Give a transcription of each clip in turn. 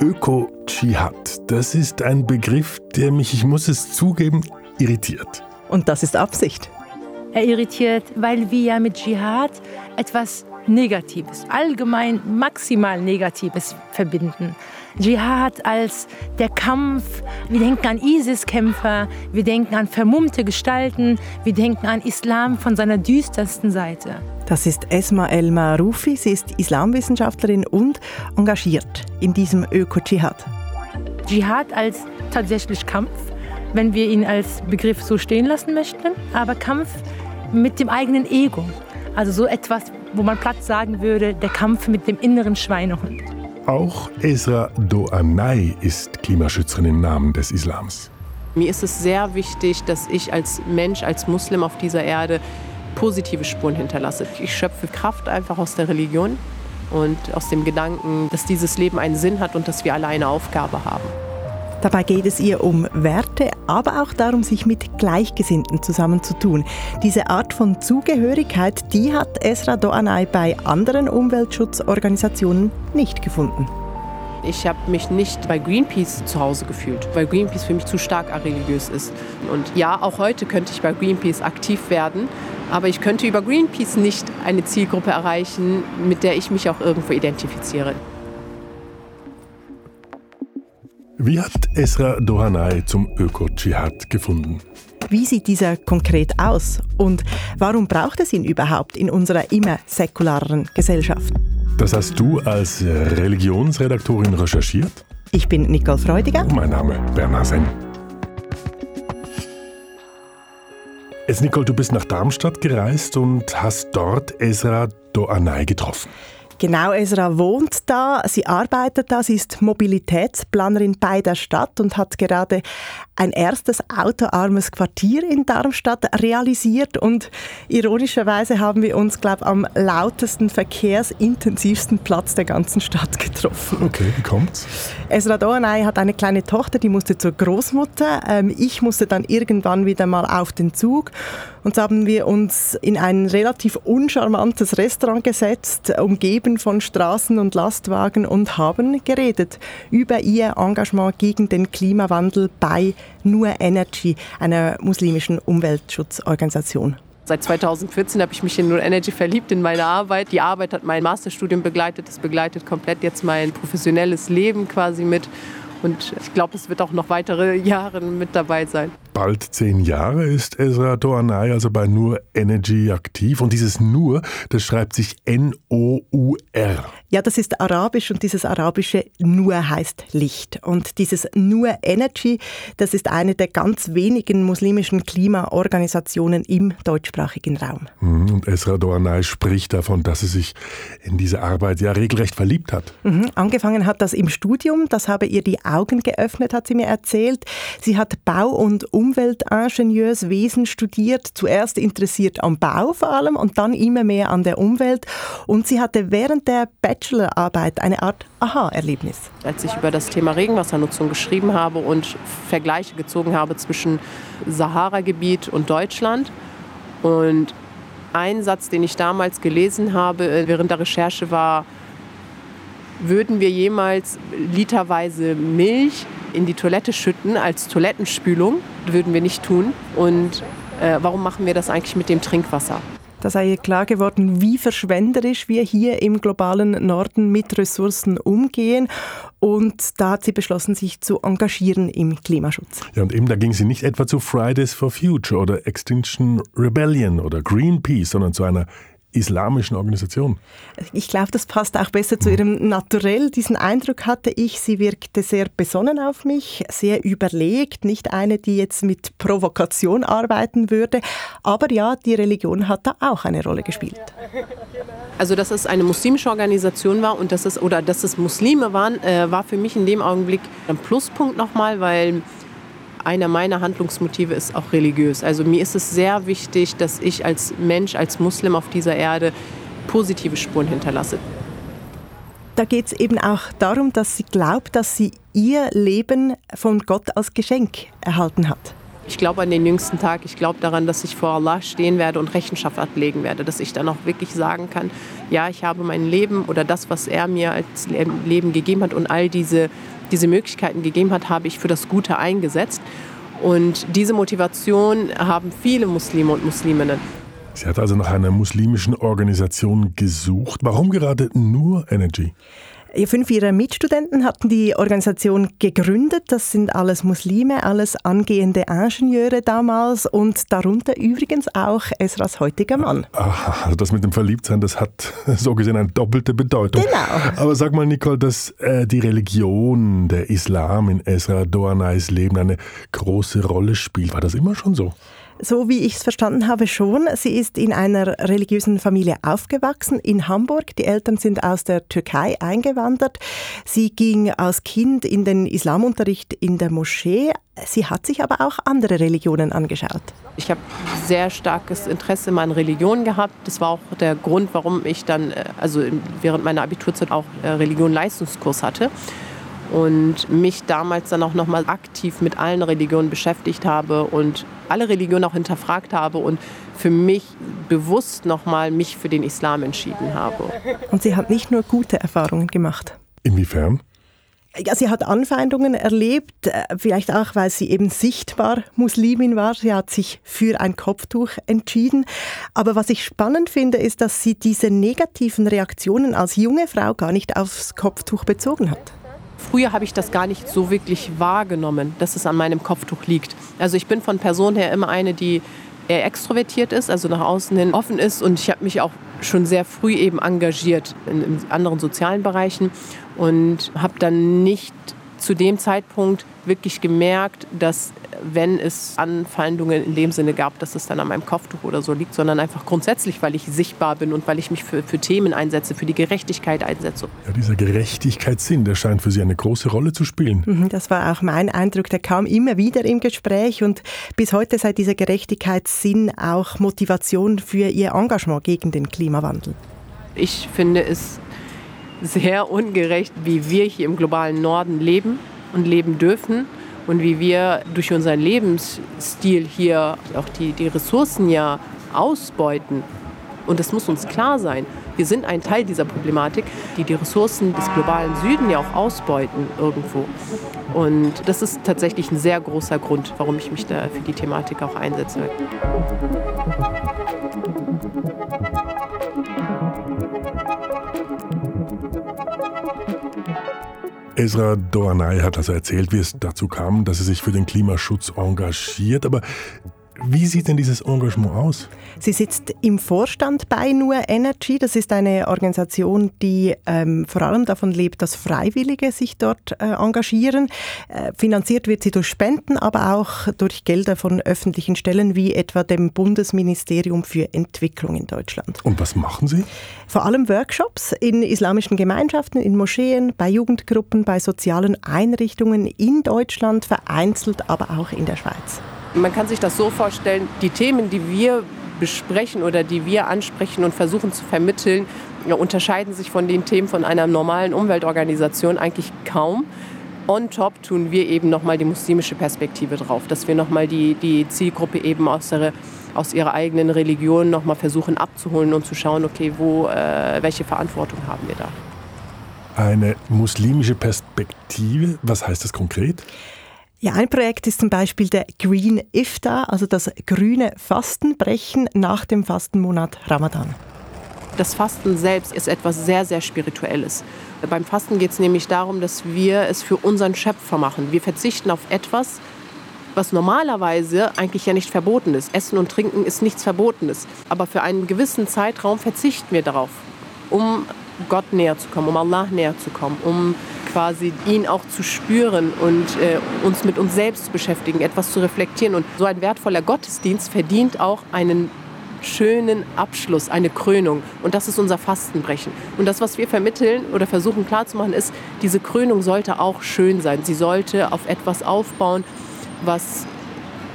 Öko-Dschihad, das ist ein Begriff, der mich, ich muss es zugeben, irritiert. Und das ist Absicht. Er irritiert, weil wir ja mit Dschihad etwas Negatives, allgemein maximal Negatives verbinden. Dschihad als der Kampf, wir denken an ISIS-Kämpfer, wir denken an vermummte Gestalten, wir denken an Islam von seiner düstersten Seite. Das ist Esma El Maroufi, sie ist Islamwissenschaftlerin und engagiert in diesem Öko-Dschihad. Dschihad als tatsächlich Kampf, wenn wir ihn als Begriff so stehen lassen möchten, aber Kampf mit dem eigenen Ego. Also so etwas, wo man platt sagen würde, der Kampf mit dem inneren Schweinehund. Auch Esra Doanay ist Klimaschützerin im Namen des Islams. Mir ist es sehr wichtig, dass ich als Mensch, als Muslim auf dieser Erde positive Spuren hinterlasse. Ich schöpfe Kraft einfach aus der Religion und aus dem Gedanken, dass dieses Leben einen Sinn hat und dass wir alle eine Aufgabe haben. Dabei geht es ihr um Werte, aber auch darum, sich mit Gleichgesinnten zusammenzutun. Diese Art von Zugehörigkeit, die hat Esra Doanay bei anderen Umweltschutzorganisationen nicht gefunden. Ich habe mich nicht bei Greenpeace zu Hause gefühlt, weil Greenpeace für mich zu stark religiös ist. Und ja, auch heute könnte ich bei Greenpeace aktiv werden, aber ich könnte über Greenpeace nicht eine Zielgruppe erreichen, mit der ich mich auch irgendwo identifiziere. Wie hat Esra Dohanay zum Öko-Dschihad gefunden? Wie sieht dieser konkret aus? Und warum braucht es ihn überhaupt in unserer immer säkulareren Gesellschaft? Das hast du als Religionsredaktorin recherchiert? Ich bin Nicole Freudiger. Mein Name Bernhard Senn. Jetzt, Nicole, du bist nach Darmstadt gereist und hast dort Esra Doanay getroffen. Genau, Esra wohnt da, sie arbeitet da, sie ist Mobilitätsplanerin bei der Stadt und hat gerade ein erstes autoarmes Quartier in Darmstadt realisiert und ironischerweise haben wir uns, glaube ich, am lautesten, verkehrsintensivsten Platz der ganzen Stadt getroffen. Okay, wie kommt's? Esra Doanay hat eine kleine Tochter, die musste zur Großmutter. Ähm, ich musste dann irgendwann wieder mal auf den Zug und so haben wir uns in ein relativ uncharmantes Restaurant gesetzt, umgeben von Straßen und Lastwagen und haben geredet über ihr Engagement gegen den Klimawandel bei Nur Energy, einer muslimischen Umweltschutzorganisation. Seit 2014 habe ich mich in Nur Energy verliebt, in meine Arbeit. Die Arbeit hat mein Masterstudium begleitet. Das begleitet komplett jetzt mein professionelles Leben quasi mit. Und ich glaube, es wird auch noch weitere Jahre mit dabei sein. Bald zehn Jahre ist Ezra Toanay also bei Nur Energy aktiv. Und dieses Nur, das schreibt sich N-O-U-R. Ja, das ist arabisch und dieses arabische Nur heißt Licht. Und dieses Nur Energy, das ist eine der ganz wenigen muslimischen Klimaorganisationen im deutschsprachigen Raum. Mhm, und Esra Doanay spricht davon, dass sie sich in diese Arbeit ja regelrecht verliebt hat. Mhm, angefangen hat das im Studium, das habe ihr die Augen geöffnet, hat sie mir erzählt. Sie hat Bau- und Umweltingenieurswesen studiert, zuerst interessiert am Bau vor allem und dann immer mehr an der Umwelt. Und sie hatte während der Bachelorarbeit eine Art Aha-Erlebnis. Als ich über das Thema Regenwassernutzung geschrieben habe und Vergleiche gezogen habe zwischen Sahara-Gebiet und Deutschland und ein Satz, den ich damals gelesen habe äh, während der Recherche war, würden wir jemals literweise Milch in die Toilette schütten als Toilettenspülung? Würden wir nicht tun. Und äh, warum machen wir das eigentlich mit dem Trinkwasser? Da sei ihr klar geworden, wie verschwenderisch wir hier im globalen Norden mit Ressourcen umgehen. Und da hat sie beschlossen, sich zu engagieren im Klimaschutz. Ja, und eben da ging sie nicht etwa zu Fridays for Future oder Extinction Rebellion oder Greenpeace, sondern zu einer islamischen Organisation. Ich glaube, das passt auch besser zu ihrem Naturell. Diesen Eindruck hatte ich. Sie wirkte sehr besonnen auf mich, sehr überlegt, nicht eine, die jetzt mit Provokation arbeiten würde. Aber ja, die Religion hat da auch eine Rolle gespielt. Also, dass es eine muslimische Organisation war und dass es oder dass es Muslime waren, äh, war für mich in dem Augenblick ein Pluspunkt nochmal, weil einer meiner Handlungsmotive ist auch religiös. Also mir ist es sehr wichtig, dass ich als Mensch, als Muslim auf dieser Erde positive Spuren hinterlasse. Da geht es eben auch darum, dass sie glaubt, dass sie ihr Leben von Gott als Geschenk erhalten hat. Ich glaube an den jüngsten Tag. Ich glaube daran, dass ich vor Allah stehen werde und Rechenschaft ablegen werde. Dass ich dann auch wirklich sagen kann, ja, ich habe mein Leben oder das, was er mir als Leben gegeben hat und all diese, diese Möglichkeiten gegeben hat, habe ich für das Gute eingesetzt. Und diese Motivation haben viele Muslime und Musliminnen. Sie hat also nach einer muslimischen Organisation gesucht. Warum gerade nur Energy? Fünf ihrer Mitstudenten hatten die Organisation gegründet. Das sind alles Muslime, alles angehende Ingenieure damals und darunter übrigens auch Esras heutiger Mann. Aha, also das mit dem Verliebtsein, das hat so gesehen eine doppelte Bedeutung. Genau. Aber sag mal, Nicole, dass äh, die Religion, der Islam in Esra Doanais Leben eine große Rolle spielt, war das immer schon so? So wie ich es verstanden habe, schon. Sie ist in einer religiösen Familie aufgewachsen in Hamburg. Die Eltern sind aus der Türkei eingewandert. Sie ging als Kind in den Islamunterricht in der Moschee. Sie hat sich aber auch andere Religionen angeschaut. Ich habe sehr starkes Interesse in meinen Religionen gehabt. Das war auch der Grund, warum ich dann, äh, also während meiner Abiturzeit auch äh, Religion-Leistungskurs hatte und mich damals dann auch nochmal aktiv mit allen Religionen beschäftigt habe und alle Religionen auch hinterfragt habe und für mich bewusst nochmal mich für den Islam entschieden habe. Und sie hat nicht nur gute Erfahrungen gemacht. Inwiefern? Ja, sie hat Anfeindungen erlebt, äh, vielleicht auch, weil sie eben sichtbar Muslimin war. Sie hat sich für ein Kopftuch entschieden. Aber was ich spannend finde, ist, dass sie diese negativen Reaktionen als junge Frau gar nicht aufs Kopftuch bezogen hat. Früher habe ich das gar nicht so wirklich wahrgenommen, dass es an meinem Kopftuch liegt. Also ich bin von Person her immer eine, die eher extrovertiert ist, also nach außen hin offen ist. Und ich habe mich auch schon sehr früh eben engagiert in, in anderen sozialen Bereichen und habe dann nicht zu dem Zeitpunkt wirklich gemerkt, dass wenn es Anfeindungen in dem Sinne gab, dass es dann an meinem Kopftuch oder so liegt, sondern einfach grundsätzlich, weil ich sichtbar bin und weil ich mich für, für Themen einsetze, für die Gerechtigkeit einsetze. Ja, dieser Gerechtigkeitssinn, der scheint für Sie eine große Rolle zu spielen. Mhm, das war auch mein Eindruck. Der kam immer wieder im Gespräch und bis heute sei dieser Gerechtigkeitssinn auch Motivation für Ihr Engagement gegen den Klimawandel. Ich finde es sehr ungerecht, wie wir hier im globalen Norden leben und leben dürfen und wie wir durch unseren Lebensstil hier auch die, die Ressourcen ja ausbeuten. Und das muss uns klar sein. Wir sind ein Teil dieser Problematik, die die Ressourcen des globalen Süden ja auch ausbeuten irgendwo. Und das ist tatsächlich ein sehr großer Grund, warum ich mich da für die Thematik auch einsetze. Ezra Doanay hat also erzählt, wie es dazu kam, dass sie sich für den Klimaschutz engagiert. Aber wie sieht denn dieses Engagement aus? Sie sitzt im Vorstand bei Nur Energy. Das ist eine Organisation, die ähm, vor allem davon lebt, dass Freiwillige sich dort äh, engagieren. Äh, finanziert wird sie durch Spenden, aber auch durch Gelder von öffentlichen Stellen wie etwa dem Bundesministerium für Entwicklung in Deutschland. Und was machen Sie? Vor allem Workshops in islamischen Gemeinschaften, in Moscheen, bei Jugendgruppen, bei sozialen Einrichtungen in Deutschland, vereinzelt aber auch in der Schweiz. Man kann sich das so vorstellen, die Themen, die wir besprechen oder die wir ansprechen und versuchen zu vermitteln, unterscheiden sich von den Themen von einer normalen Umweltorganisation eigentlich kaum. On top tun wir eben nochmal die muslimische Perspektive drauf, dass wir nochmal die, die Zielgruppe eben aus, der, aus ihrer eigenen Religion nochmal versuchen abzuholen und zu schauen, okay, wo, äh, welche Verantwortung haben wir da. Eine muslimische Perspektive, was heißt das konkret? Ja, ein Projekt ist zum Beispiel der Green Iftar, also das grüne Fastenbrechen nach dem Fastenmonat Ramadan. Das Fasten selbst ist etwas sehr, sehr Spirituelles. Beim Fasten geht es nämlich darum, dass wir es für unseren Schöpfer machen. Wir verzichten auf etwas, was normalerweise eigentlich ja nicht verboten ist. Essen und Trinken ist nichts Verbotenes. Aber für einen gewissen Zeitraum verzichten wir darauf, um Gott näher zu kommen, um Allah näher zu kommen, um quasi ihn auch zu spüren und äh, uns mit uns selbst zu beschäftigen, etwas zu reflektieren. Und so ein wertvoller Gottesdienst verdient auch einen schönen Abschluss, eine Krönung. Und das ist unser Fastenbrechen. Und das, was wir vermitteln oder versuchen klarzumachen, ist, diese Krönung sollte auch schön sein. Sie sollte auf etwas aufbauen, was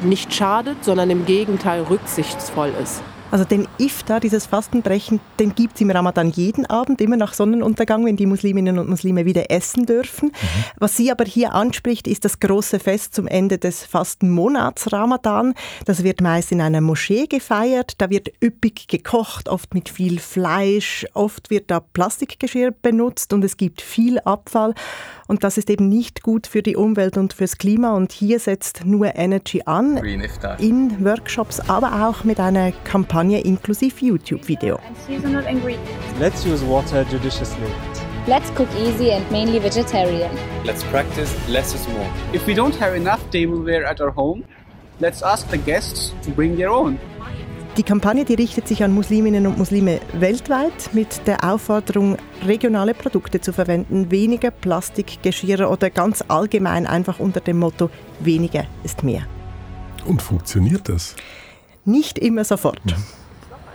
nicht schadet, sondern im Gegenteil rücksichtsvoll ist. Also den Iftar, dieses Fastenbrechen, den gibt es im Ramadan jeden Abend, immer nach Sonnenuntergang, wenn die Musliminnen und Muslime wieder essen dürfen. Mhm. Was sie aber hier anspricht, ist das große Fest zum Ende des Fastenmonats Ramadan. Das wird meist in einer Moschee gefeiert. Da wird üppig gekocht, oft mit viel Fleisch. Oft wird da Plastikgeschirr benutzt und es gibt viel Abfall. Und das ist eben nicht gut für die Umwelt und fürs Klima. Und hier setzt nur Energy an, in Workshops, aber auch mit einer Kampagne inklusive YouTube-Video. Let's use water judiciously. Let's cook easy and mainly vegetarian. Let's practice less is more. If we don't have enough tableware at our home, let's ask the guests to bring their own. Die Kampagne die richtet sich an Musliminnen und Muslime weltweit mit der Aufforderung, regionale Produkte zu verwenden, weniger Plastikgeschirre oder ganz allgemein einfach unter dem Motto weniger ist mehr. Und funktioniert das? Nicht immer sofort.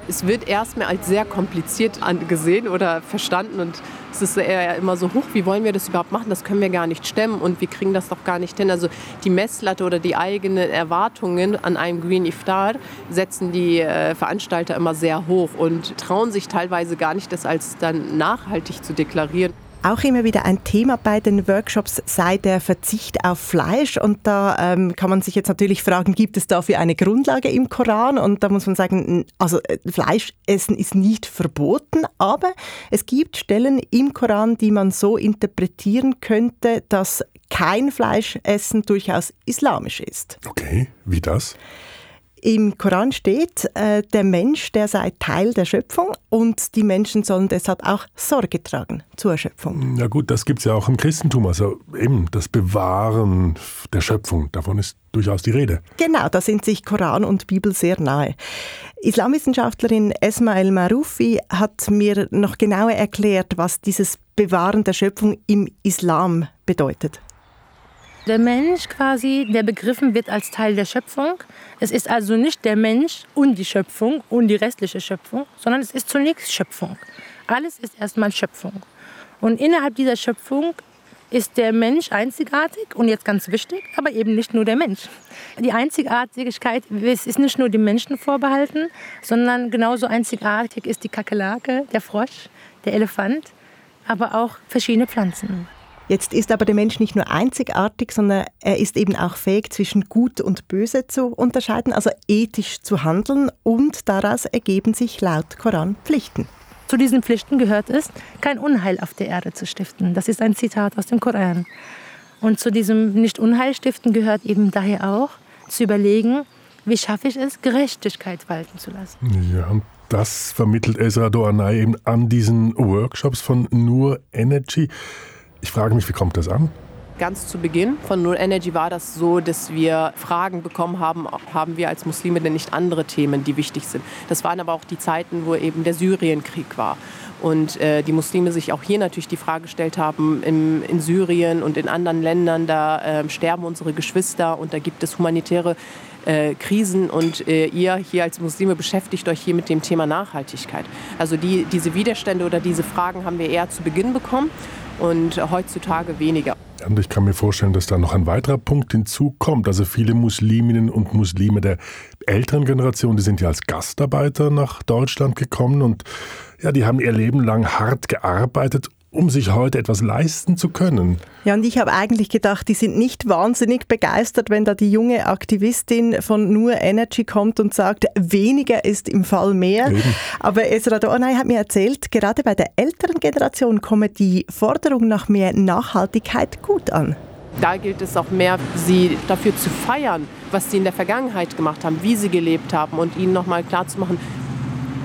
Es wird erstmal als sehr kompliziert angesehen oder verstanden und es ist eher immer so hoch, wie wollen wir das überhaupt machen? Das können wir gar nicht stemmen und wir kriegen das doch gar nicht hin. Also die Messlatte oder die eigenen Erwartungen an einem Green Iftar setzen die äh, Veranstalter immer sehr hoch und trauen sich teilweise gar nicht, das als dann nachhaltig zu deklarieren. Auch immer wieder ein Thema bei den Workshops sei der Verzicht auf Fleisch. Und da ähm, kann man sich jetzt natürlich fragen, gibt es dafür eine Grundlage im Koran? Und da muss man sagen, also äh, Fleischessen ist nicht verboten, aber es gibt Stellen im Koran, die man so interpretieren könnte, dass kein Fleischessen durchaus islamisch ist. Okay, wie das? Im Koran steht, äh, der Mensch, der sei Teil der Schöpfung und die Menschen sollen deshalb auch Sorge tragen zur Schöpfung. Ja gut, das gibt es ja auch im Christentum, also eben das Bewahren der Schöpfung, davon ist durchaus die Rede. Genau, da sind sich Koran und Bibel sehr nahe. Islamwissenschaftlerin Esma El Maroufi hat mir noch genauer erklärt, was dieses Bewahren der Schöpfung im Islam bedeutet. Der Mensch quasi, der begriffen wird als Teil der Schöpfung. Es ist also nicht der Mensch und die Schöpfung und die restliche Schöpfung, sondern es ist zunächst Schöpfung. Alles ist erstmal Schöpfung. Und innerhalb dieser Schöpfung ist der Mensch einzigartig und jetzt ganz wichtig, aber eben nicht nur der Mensch. Die Einzigartigkeit ist nicht nur dem Menschen vorbehalten, sondern genauso einzigartig ist die Kakerlake, der Frosch, der Elefant, aber auch verschiedene Pflanzen. Jetzt ist aber der Mensch nicht nur einzigartig, sondern er ist eben auch fähig, zwischen Gut und Böse zu unterscheiden, also ethisch zu handeln und daraus ergeben sich laut Koran Pflichten. Zu diesen Pflichten gehört es, kein Unheil auf der Erde zu stiften. Das ist ein Zitat aus dem Koran. Und zu diesem Nicht-Unheil-Stiften gehört eben daher auch, zu überlegen, wie schaffe ich es, Gerechtigkeit walten zu lassen. Ja, und das vermittelt Ezra Doanay eben an diesen Workshops von Nur Energy. Ich frage mich, wie kommt das an? Ganz zu Beginn von Null Energy war das so, dass wir Fragen bekommen haben, haben wir als Muslime denn nicht andere Themen, die wichtig sind. Das waren aber auch die Zeiten, wo eben der Syrienkrieg war. Und äh, die Muslime sich auch hier natürlich die Frage gestellt haben, im, in Syrien und in anderen Ländern, da äh, sterben unsere Geschwister und da gibt es humanitäre äh, Krisen und äh, ihr hier als Muslime beschäftigt euch hier mit dem Thema Nachhaltigkeit. Also die, diese Widerstände oder diese Fragen haben wir eher zu Beginn bekommen und heutzutage weniger. Und ich kann mir vorstellen, dass da noch ein weiterer Punkt hinzukommt. Also viele Musliminnen und Muslime der älteren Generation, die sind ja als Gastarbeiter nach Deutschland gekommen und ja, die haben ihr Leben lang hart gearbeitet, um sich heute etwas leisten zu können. Ja, und ich habe eigentlich gedacht, die sind nicht wahnsinnig begeistert, wenn da die junge Aktivistin von Nur Energy kommt und sagt, weniger ist im Fall mehr. Eben. Aber Esra Dornay hat mir erzählt, gerade bei der älteren Generation komme die Forderung nach mehr Nachhaltigkeit gut an. Da gilt es auch mehr, sie dafür zu feiern, was sie in der Vergangenheit gemacht haben, wie sie gelebt haben und ihnen nochmal klarzumachen,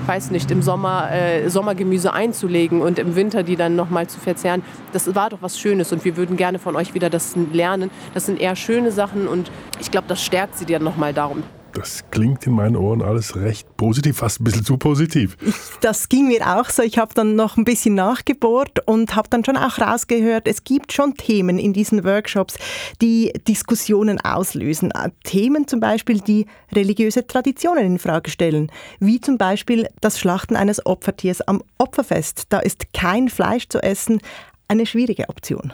weiß nicht, im Sommer äh, Sommergemüse einzulegen und im Winter die dann nochmal zu verzehren. Das war doch was Schönes und wir würden gerne von euch wieder das lernen. Das sind eher schöne Sachen und ich glaube, das stärkt sie dann nochmal darum. Das klingt in meinen Ohren alles recht positiv, fast ein bisschen zu positiv. Das ging mir auch so. Ich habe dann noch ein bisschen nachgebohrt und habe dann schon auch rausgehört, es gibt schon Themen in diesen Workshops, die Diskussionen auslösen. Äh, Themen zum Beispiel, die religiöse Traditionen in Frage stellen, wie zum Beispiel das Schlachten eines Opfertiers am Opferfest. Da ist kein Fleisch zu essen eine schwierige Option.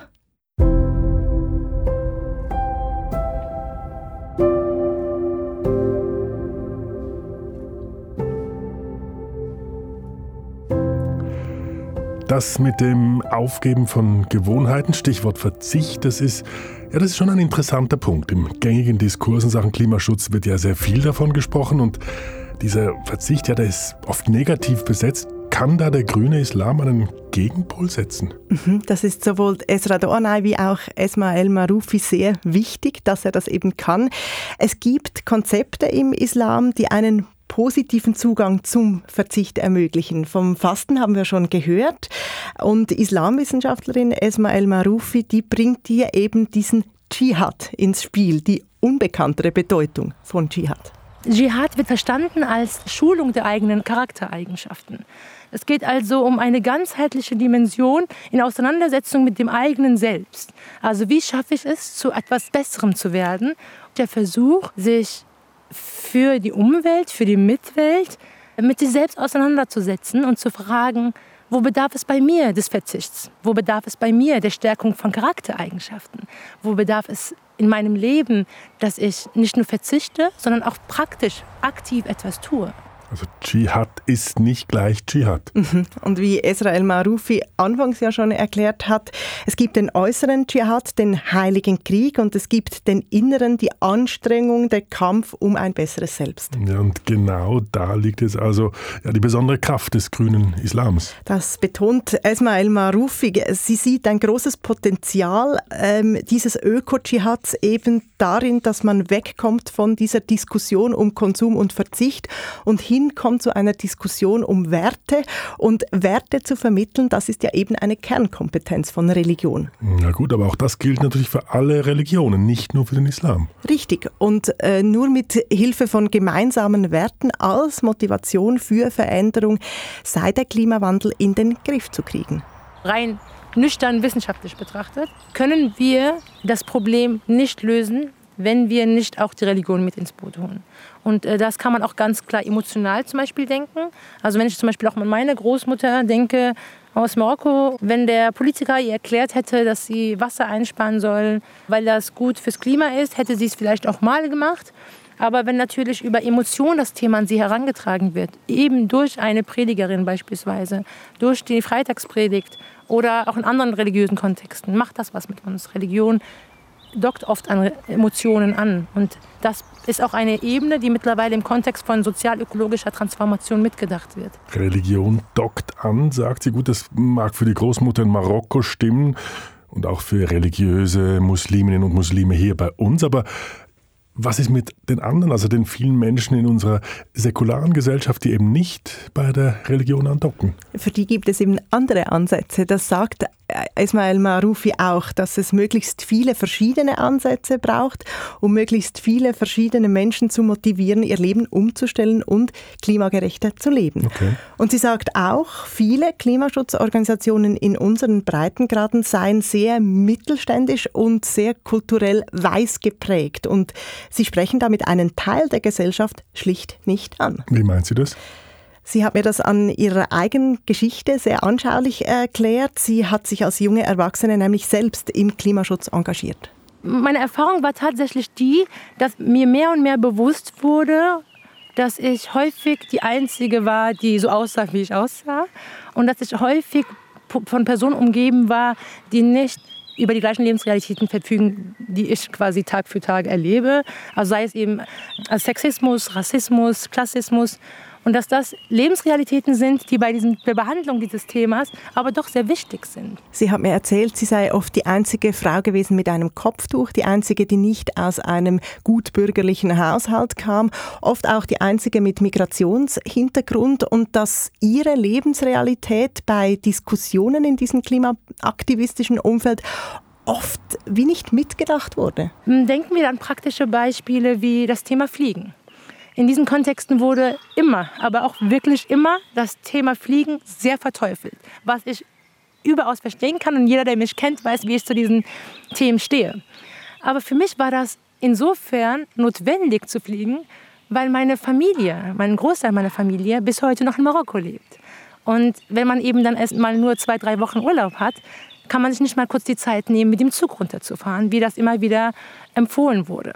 Das mit dem Aufgeben von Gewohnheiten, Stichwort Verzicht, das ist, ja, das ist schon ein interessanter Punkt. Im gängigen Diskurs in Sachen Klimaschutz wird ja sehr viel davon gesprochen und dieser Verzicht, ja, der ist oft negativ besetzt. Kann da der grüne Islam einen Gegenpol setzen? Mhm, das ist sowohl Esra Dornay wie auch Esmael Maroufi sehr wichtig, dass er das eben kann. Es gibt Konzepte im Islam, die einen positiven Zugang zum Verzicht ermöglichen. Vom Fasten haben wir schon gehört. Und Islamwissenschaftlerin Esma El Maroufi, die bringt hier eben diesen Dschihad ins Spiel, die unbekanntere Bedeutung von Dschihad. Dschihad wird verstanden als Schulung der eigenen Charaktereigenschaften. Es geht also um eine ganzheitliche Dimension in Auseinandersetzung mit dem eigenen Selbst. Also wie schaffe ich es, zu etwas Besserem zu werden? Der Versuch, sich für die Umwelt, für die Mitwelt, mit sich selbst auseinanderzusetzen und zu fragen, wo bedarf es bei mir des Verzichts? Wo bedarf es bei mir der Stärkung von Charaktereigenschaften? Wo bedarf es in meinem Leben, dass ich nicht nur verzichte, sondern auch praktisch aktiv etwas tue? Also Dschihad ist nicht gleich Dschihad. Mhm. Und wie Israel Marufi anfangs ja schon erklärt hat, es gibt den äußeren Dschihad, den heiligen Krieg, und es gibt den inneren, die Anstrengung, der Kampf um ein besseres Selbst. Ja, und genau da liegt es also ja, die besondere Kraft des grünen Islams. Das betont Esmael Marufi. Sie sieht ein großes Potenzial ähm, dieses Öko-Dschihads eben darin, dass man wegkommt von dieser Diskussion um Konsum und Verzicht und hin hinkommt zu einer Diskussion um Werte. Und Werte zu vermitteln, das ist ja eben eine Kernkompetenz von Religion. Na gut, aber auch das gilt natürlich für alle Religionen, nicht nur für den Islam. Richtig. Und äh, nur mit Hilfe von gemeinsamen Werten als Motivation für Veränderung sei der Klimawandel in den Griff zu kriegen. Rein nüchtern wissenschaftlich betrachtet, können wir das Problem nicht lösen, wenn wir nicht auch die Religion mit ins Boot holen. Und äh, das kann man auch ganz klar emotional zum Beispiel denken. Also wenn ich zum Beispiel auch an meine Großmutter denke aus Marokko, wenn der Politiker ihr erklärt hätte, dass sie Wasser einsparen soll, weil das gut fürs Klima ist, hätte sie es vielleicht auch mal gemacht. Aber wenn natürlich über Emotionen das Thema an sie herangetragen wird, eben durch eine Predigerin beispielsweise, durch die Freitagspredigt oder auch in anderen religiösen Kontexten, macht das was mit uns. Religion dockt oft an Emotionen an. Und das ist auch eine Ebene, die mittlerweile im Kontext von sozial-ökologischer Transformation mitgedacht wird. Religion dockt an, sagt sie. Gut, das mag für die Großmutter in Marokko stimmen und auch für religiöse Musliminnen und Muslime hier bei uns. Aber was ist mit den anderen, also den vielen Menschen in unserer säkularen Gesellschaft, die eben nicht bei der Religion andocken? Für die gibt es eben andere Ansätze. Das sagt Ismail Maroufi auch, dass es möglichst viele verschiedene Ansätze braucht, um möglichst viele verschiedene Menschen zu motivieren, ihr Leben umzustellen und klimagerechter zu leben. Okay. Und sie sagt auch, viele Klimaschutzorganisationen in unseren Breitengraden seien sehr mittelständisch und sehr kulturell weiß geprägt. Und sie sprechen damit einen Teil der Gesellschaft schlicht nicht an. Wie meint sie das? Sie hat mir das an ihrer eigenen Geschichte sehr anschaulich erklärt. Sie hat sich als junge Erwachsene nämlich selbst im Klimaschutz engagiert. Meine Erfahrung war tatsächlich die, dass mir mehr und mehr bewusst wurde, dass ich häufig die Einzige war, die so aussah, wie ich aussah. Und dass ich häufig von Personen umgeben war, die nicht über die gleichen Lebensrealitäten verfügen, die ich quasi Tag für Tag erlebe. Also sei es eben Sexismus, Rassismus, Klassismus und dass das Lebensrealitäten sind, die bei diesem, der Behandlung dieses Themas aber doch sehr wichtig sind. Sie hat mir erzählt, sie sei oft die einzige Frau gewesen mit einem Kopftuch, die einzige, die nicht aus einem gutbürgerlichen Haushalt kam, oft auch die einzige mit Migrationshintergrund und dass ihre Lebensrealität bei Diskussionen in diesem klimaaktivistischen Umfeld oft wie nicht mitgedacht wurde. Denken wir an praktische Beispiele wie das Thema Fliegen. In diesen Kontexten wurde immer, aber auch wirklich immer das Thema Fliegen sehr verteufelt, was ich überaus verstehen kann und jeder, der mich kennt, weiß, wie ich zu diesen Themen stehe. Aber für mich war das insofern notwendig zu fliegen, weil meine Familie, mein Großteil meiner Familie bis heute noch in Marokko lebt. Und wenn man eben dann erst mal nur zwei, drei Wochen Urlaub hat, kann man sich nicht mal kurz die Zeit nehmen, mit dem Zug runterzufahren, wie das immer wieder empfohlen wurde.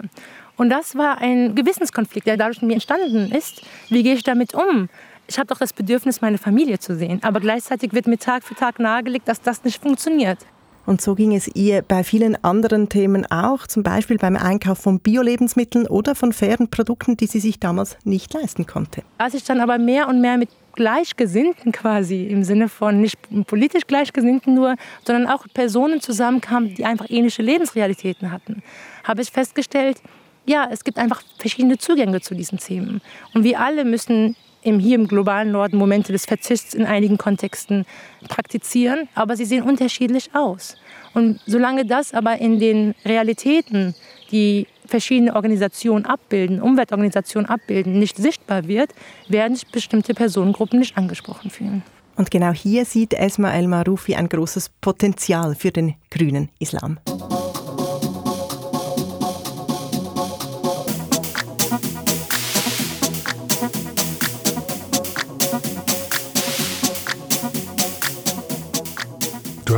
Und das war ein Gewissenskonflikt, der dadurch in mir entstanden ist. Wie gehe ich damit um? ich habe doch das Bedürfnis, meine Familie zu sehen. Aber gleichzeitig wird mir Tag für Tag nahegelegt, dass das nicht funktioniert. Und so ging es ihr bei vielen anderen Themen auch, zum Beispiel beim Einkauf von Bio-Lebensmitteln oder von fairen Produkten, die sie sich damals nicht leisten konnte. Als ich dann aber mehr und mehr mit Gleichgesinnten quasi, im Sinne von nicht politisch Gleichgesinnten nur, sondern auch Personen zusammenkamen, die einfach ähnliche Lebensrealitäten hatten, habe ich festgestellt, ja, es gibt einfach verschiedene Zugänge zu diesen Themen. Und wir alle müssen im, hier im globalen Norden Momente des Verzichts in einigen Kontexten praktizieren, aber sie sehen unterschiedlich aus. Und solange das aber in den Realitäten, die verschiedene Organisationen abbilden, Umweltorganisationen abbilden, nicht sichtbar wird, werden sich bestimmte Personengruppen nicht angesprochen fühlen. Und genau hier sieht Esma El Maroufi ein großes Potenzial für den grünen Islam.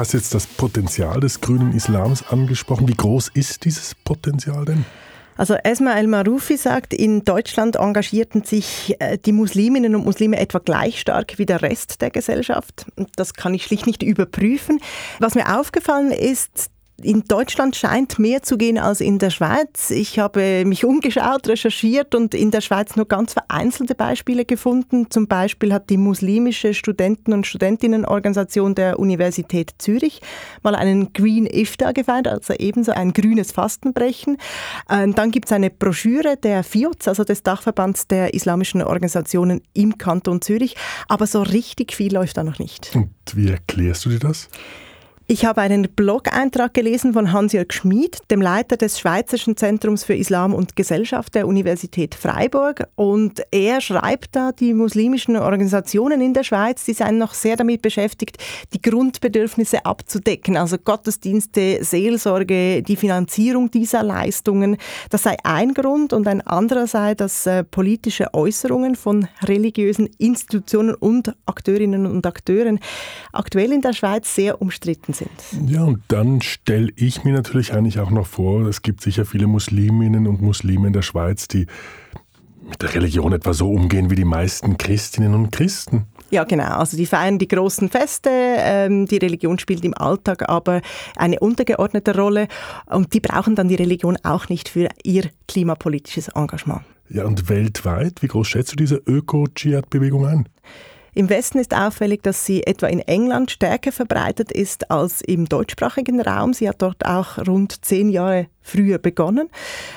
Hast jetzt das Potenzial des grünen Islams angesprochen. Wie groß ist dieses Potenzial denn? Also Esma El-Maroufi sagt, in Deutschland engagierten sich äh, die Musliminnen und Muslime etwa gleich stark wie der Rest der Gesellschaft. Das kann ich schlicht nicht überprüfen. Was mir aufgefallen ist, in Deutschland scheint mehr zu gehen als in der Schweiz. Ich habe mich umgeschaut, recherchiert und in der Schweiz nur ganz vereinzelte Beispiele gefunden. Zum Beispiel hat die muslimische Studenten- und Studentinnenorganisation der Universität Zürich mal einen Green Iftar gefeiert, also ebenso ein grünes Fastenbrechen. Ähm, dann gibt es eine Broschüre der FIOZ, also des Dachverbands der islamischen Organisationen im Kanton Zürich. Aber so richtig viel läuft da noch nicht. Und wie erklärst du dir das? Ich habe einen Blog-Eintrag gelesen von Hans-Jörg Schmid, dem Leiter des Schweizerischen Zentrums für Islam und Gesellschaft der Universität Freiburg. Und er schreibt da, die muslimischen Organisationen in der Schweiz, die seien noch sehr damit beschäftigt, die Grundbedürfnisse abzudecken. Also Gottesdienste, Seelsorge, die Finanzierung dieser Leistungen. Das sei ein Grund. Und ein anderer sei, dass äh, politische Äußerungen von religiösen Institutionen und Akteurinnen und Akteuren aktuell in der Schweiz sehr umstritten sind sind. Ja, und dann stelle ich mir natürlich eigentlich auch noch vor, es gibt sicher viele Musliminnen und Muslime in der Schweiz, die mit der Religion etwa so umgehen wie die meisten Christinnen und Christen. Ja, genau. Also die feiern die großen Feste, ähm, die Religion spielt im Alltag aber eine untergeordnete Rolle und die brauchen dann die Religion auch nicht für ihr klimapolitisches Engagement. Ja, und weltweit, wie groß schätzt du diese Öko-Dschihad-Bewegung ein? Im Westen ist auffällig, dass sie etwa in England stärker verbreitet ist als im deutschsprachigen Raum. Sie hat dort auch rund zehn Jahre früher begonnen.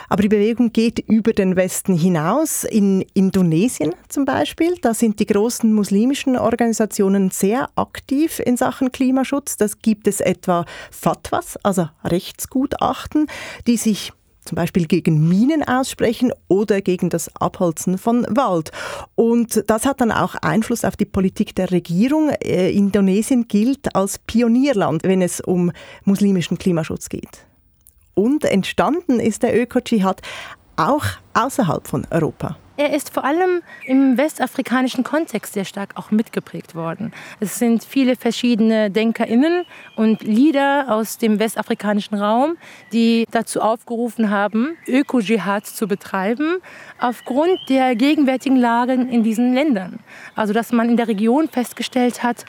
Aber die Bewegung geht über den Westen hinaus. In Indonesien zum Beispiel, da sind die großen muslimischen Organisationen sehr aktiv in Sachen Klimaschutz. Das gibt es etwa Fatwas, also Rechtsgutachten, die sich zum Beispiel gegen Minen aussprechen oder gegen das Abholzen von Wald. Und das hat dann auch Einfluss auf die Politik der Regierung. Äh, Indonesien gilt als Pionierland, wenn es um muslimischen Klimaschutz geht. Und entstanden ist der Öko-Dschihad auch außerhalb von Europa. Er ist vor allem im westafrikanischen Kontext sehr stark auch mitgeprägt worden. Es sind viele verschiedene DenkerInnen und Lieder aus dem westafrikanischen Raum, die dazu aufgerufen haben, Öko-Dschihad zu betreiben, aufgrund der gegenwärtigen Lagen in diesen Ländern. Also, dass man in der Region festgestellt hat,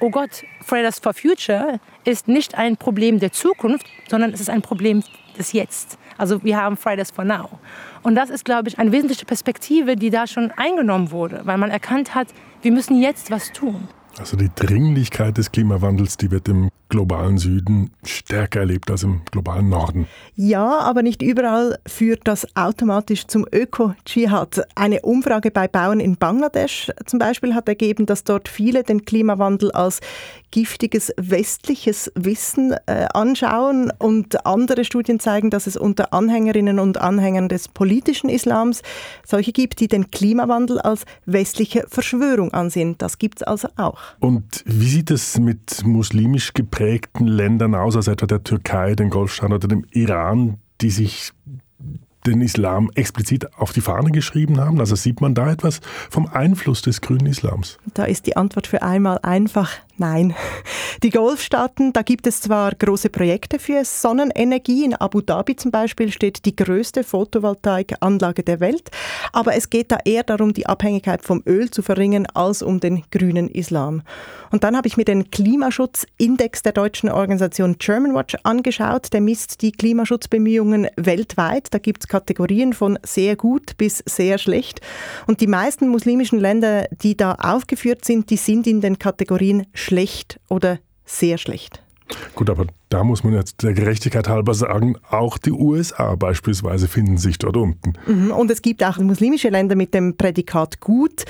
oh Gott, Fridays for Future ist nicht ein Problem der Zukunft, sondern es ist ein Problem des Jetzt. Also wir haben Fridays for Now. Und das ist, glaube ich, eine wesentliche Perspektive, die da schon eingenommen wurde, weil man erkannt hat, wir müssen jetzt was tun. Also die Dringlichkeit des Klimawandels, die wird im globalen Süden stärker erlebt als im globalen Norden. Ja, aber nicht überall führt das automatisch zum Öko-Dschihad. Eine Umfrage bei Bauern in Bangladesch zum Beispiel hat ergeben, dass dort viele den Klimawandel als giftiges westliches Wissen äh, anschauen und andere Studien zeigen, dass es unter Anhängerinnen und Anhängern des politischen Islams solche gibt, die den Klimawandel als westliche Verschwörung ansehen. Das gibt es also auch. Und wie sieht es mit muslimisch geprägten Ländern aus, als etwa der Türkei, den Golfstaaten oder dem Iran, die sich den Islam explizit auf die Fahne geschrieben haben? Also sieht man da etwas vom Einfluss des grünen Islams? Da ist die Antwort für einmal einfach Nein. Die Golfstaaten, da gibt es zwar große Projekte für Sonnenenergie. In Abu Dhabi zum Beispiel steht die größte Photovoltaikanlage der Welt. Aber es geht da eher darum, die Abhängigkeit vom Öl zu verringern, als um den grünen Islam. Und dann habe ich mir den Klimaschutzindex der deutschen Organisation Germanwatch angeschaut. Der misst die Klimaschutzbemühungen weltweit. Da gibt es Kategorien von sehr gut bis sehr schlecht. Und die meisten muslimischen Länder, die da aufgeführt sind, die sind in den Kategorien schlecht oder sehr schlecht. Gut, aber da muss man jetzt der Gerechtigkeit halber sagen, auch die USA beispielsweise finden sich dort unten. Mhm, und es gibt auch muslimische Länder mit dem Prädikat gut.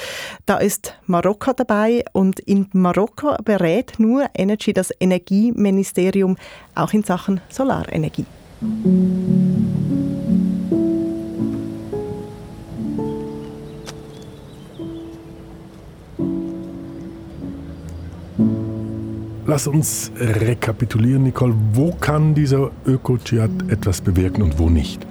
Da ist Marokko dabei und in Marokko berät nur Energy das Energieministerium auch in Sachen Solarenergie. Lass uns rekapitulieren, Nicole. Wo kann dieser Öko-Dschihad etwas bewirken und wo nicht?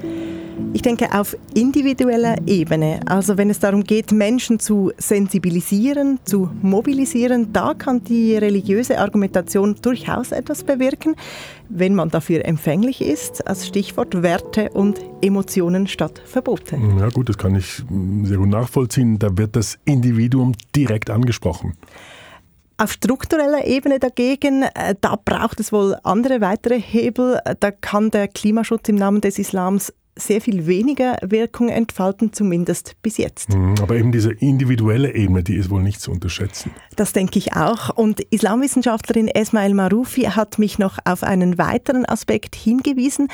Ich denke auf individueller Ebene, also wenn es darum geht, Menschen zu sensibilisieren, zu mobilisieren, da kann die religiöse Argumentation durchaus etwas bewirken, wenn man dafür empfänglich ist, als Stichwort Werte und Emotionen statt Verbote. Ja gut, das kann ich sehr gut nachvollziehen. Da wird das Individuum direkt angesprochen. Auf struktureller Ebene dagegen, äh, da braucht es wohl andere weitere Hebel. Da kann der Klimaschutz im Namen des Islams sehr viel weniger Wirkung entfalten, zumindest bis jetzt. Mhm, aber eben diese individuelle Ebene, die ist wohl nicht zu unterschätzen. Das denke ich auch. Und Islamwissenschaftlerin Esmail Maroufi hat mich noch auf einen weiteren Aspekt hingewiesen.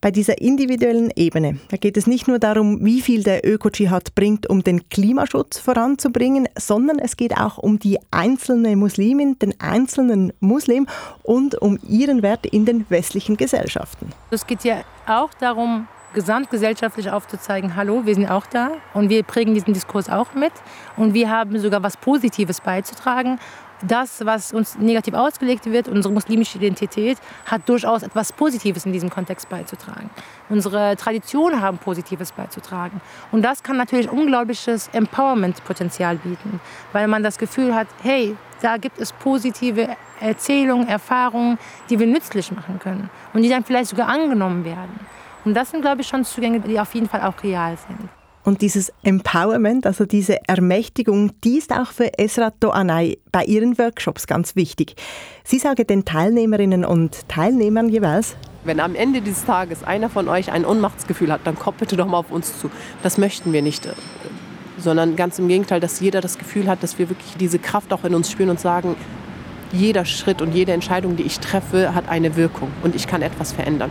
Bei dieser individuellen Ebene, da geht es nicht nur darum, wie viel der Öko-Dschihad bringt, um den Klimaschutz voranzubringen, sondern es geht auch um die einzelne Muslimin, den einzelnen Muslim und um ihren Wert in den westlichen Gesellschaften. Es geht ja auch darum, gesamtgesellschaftlich aufzuzeigen, hallo, wir sind auch da und wir prägen diesen Diskurs auch mit und wir haben sogar was Positives beizutragen. Das, was uns negativ ausgelegt wird, unsere muslimische Identität, hat durchaus etwas Positives in diesem Kontext beizutragen. Unsere Traditionen haben Positives beizutragen. Und das kann natürlich unglaubliches Empowerment-Potenzial bieten, weil man das Gefühl hat, hey, da gibt es positive Erzählungen, Erfahrungen, die wir nützlich machen können und die dann vielleicht sogar angenommen werden. Und das sind, glaube ich, schon Zugänge, die auf jeden Fall auch real sind. Und dieses Empowerment, also diese Ermächtigung, die ist auch für Esra Toanay bei ihren Workshops ganz wichtig. Sie sagen den Teilnehmerinnen und Teilnehmern jeweils, wenn am Ende dieses Tages einer von euch ein Ohnmachtsgefühl hat, dann kommt bitte doch mal auf uns zu. Das möchten wir nicht, sondern ganz im Gegenteil, dass jeder das Gefühl hat, dass wir wirklich diese Kraft auch in uns spüren und sagen, jeder Schritt und jede Entscheidung, die ich treffe, hat eine Wirkung und ich kann etwas verändern.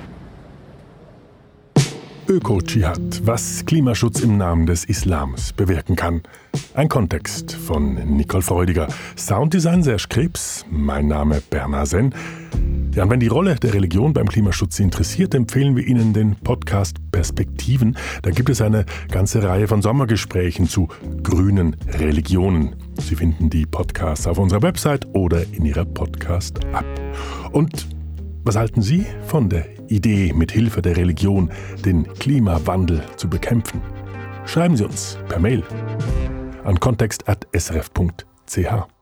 Öko-Dschihad, was Klimaschutz im Namen des Islams bewirken kann. Ein Kontext von Nicole Freudiger. Sounddesign Serge Krebs, mein Name Bernhard Senn. Ja, und wenn die Rolle der Religion beim Klimaschutz Sie interessiert, empfehlen wir Ihnen den Podcast Perspektiven. Da gibt es eine ganze Reihe von Sommergesprächen zu grünen Religionen. Sie finden die Podcasts auf unserer Website oder in Ihrer Podcast-App. Und was halten Sie von der Idee, mit Hilfe der Religion den Klimawandel zu bekämpfen? Schreiben Sie uns per Mail an kontext.srf.ch.